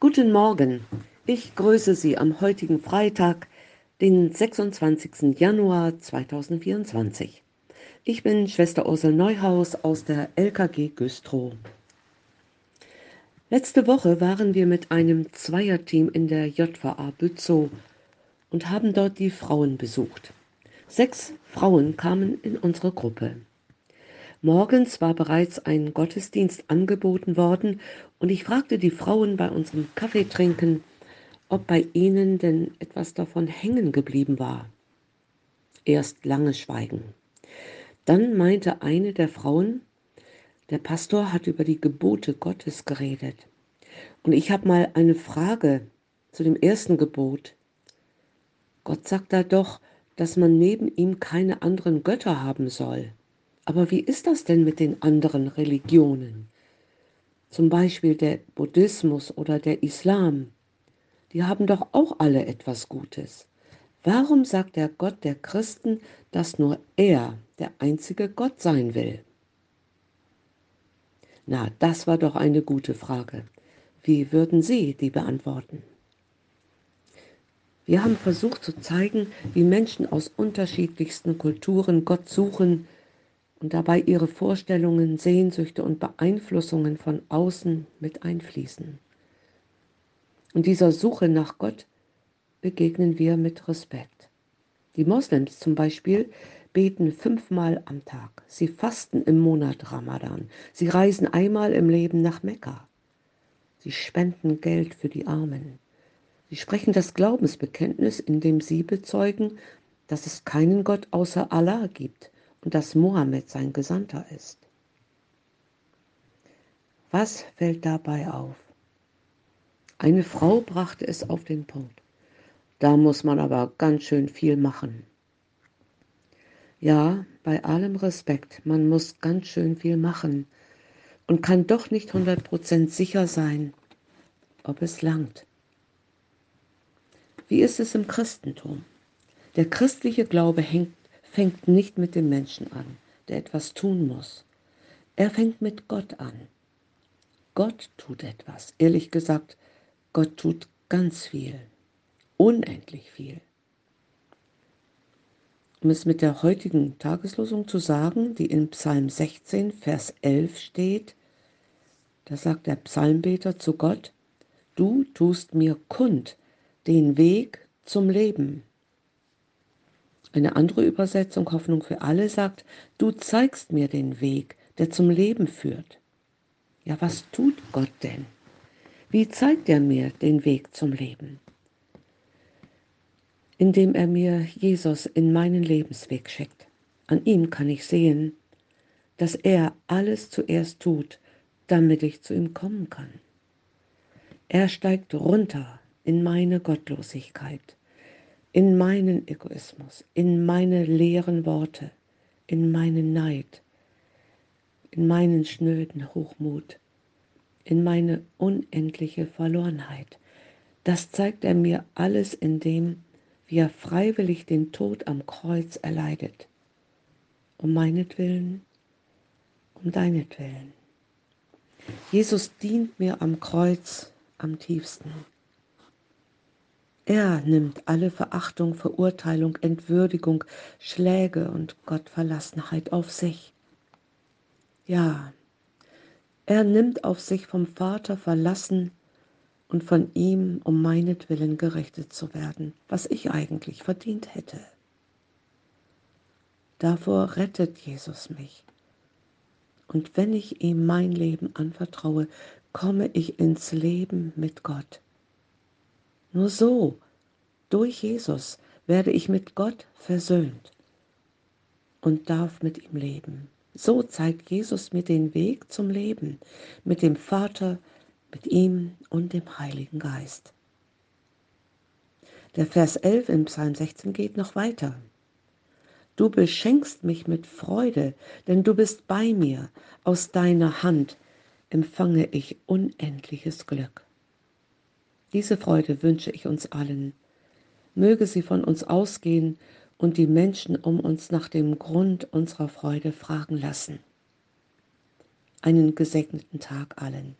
Guten Morgen. Ich grüße Sie am heutigen Freitag, den 26. Januar 2024. Ich bin Schwester Ursel Neuhaus aus der LKG Güstrow. Letzte Woche waren wir mit einem Zweierteam in der JVA Bützow und haben dort die Frauen besucht. Sechs Frauen kamen in unsere Gruppe. Morgens war bereits ein Gottesdienst angeboten worden und ich fragte die Frauen bei unserem Kaffeetrinken, ob bei ihnen denn etwas davon hängen geblieben war. Erst langes Schweigen. Dann meinte eine der Frauen, der Pastor hat über die Gebote Gottes geredet. Und ich habe mal eine Frage zu dem ersten Gebot. Gott sagt da doch, dass man neben ihm keine anderen Götter haben soll. Aber wie ist das denn mit den anderen Religionen? Zum Beispiel der Buddhismus oder der Islam. Die haben doch auch alle etwas Gutes. Warum sagt der Gott der Christen, dass nur er der einzige Gott sein will? Na, das war doch eine gute Frage. Wie würden Sie die beantworten? Wir haben versucht zu zeigen, wie Menschen aus unterschiedlichsten Kulturen Gott suchen und dabei ihre Vorstellungen, Sehnsüchte und Beeinflussungen von außen mit einfließen. Und dieser Suche nach Gott begegnen wir mit Respekt. Die Moslems zum Beispiel beten fünfmal am Tag. Sie fasten im Monat Ramadan. Sie reisen einmal im Leben nach Mekka. Sie spenden Geld für die Armen. Sie sprechen das Glaubensbekenntnis, indem sie bezeugen, dass es keinen Gott außer Allah gibt und dass Mohammed sein Gesandter ist. Was fällt dabei auf? Eine Frau brachte es auf den Punkt. Da muss man aber ganz schön viel machen. Ja, bei allem Respekt, man muss ganz schön viel machen und kann doch nicht 100% sicher sein, ob es langt. Wie ist es im Christentum? Der christliche Glaube hängt fängt nicht mit dem Menschen an, der etwas tun muss. Er fängt mit Gott an. Gott tut etwas. Ehrlich gesagt, Gott tut ganz viel. Unendlich viel. Um es mit der heutigen Tageslosung zu sagen, die in Psalm 16, Vers 11 steht, da sagt der Psalmbeter zu Gott, du tust mir kund den Weg zum Leben. Eine andere Übersetzung, Hoffnung für alle, sagt, du zeigst mir den Weg, der zum Leben führt. Ja, was tut Gott denn? Wie zeigt er mir den Weg zum Leben? Indem er mir Jesus in meinen Lebensweg schickt. An ihm kann ich sehen, dass er alles zuerst tut, damit ich zu ihm kommen kann. Er steigt runter in meine Gottlosigkeit in meinen Egoismus, in meine leeren Worte, in meinen Neid, in meinen schnöden Hochmut, in meine unendliche Verlorenheit. Das zeigt er mir alles in dem, wie er freiwillig den Tod am Kreuz erleidet. Um meinetwillen, um deinetwillen. Jesus dient mir am Kreuz am tiefsten. Er nimmt alle Verachtung, Verurteilung, Entwürdigung, Schläge und Gottverlassenheit auf sich. Ja, er nimmt auf sich vom Vater verlassen und von ihm um meinetwillen gerichtet zu werden, was ich eigentlich verdient hätte. Davor rettet Jesus mich. Und wenn ich ihm mein Leben anvertraue, komme ich ins Leben mit Gott. Nur so, durch Jesus, werde ich mit Gott versöhnt und darf mit ihm leben. So zeigt Jesus mir den Weg zum Leben mit dem Vater, mit ihm und dem Heiligen Geist. Der Vers 11 im Psalm 16 geht noch weiter. Du beschenkst mich mit Freude, denn du bist bei mir. Aus deiner Hand empfange ich unendliches Glück. Diese Freude wünsche ich uns allen. Möge sie von uns ausgehen und die Menschen um uns nach dem Grund unserer Freude fragen lassen. Einen gesegneten Tag allen.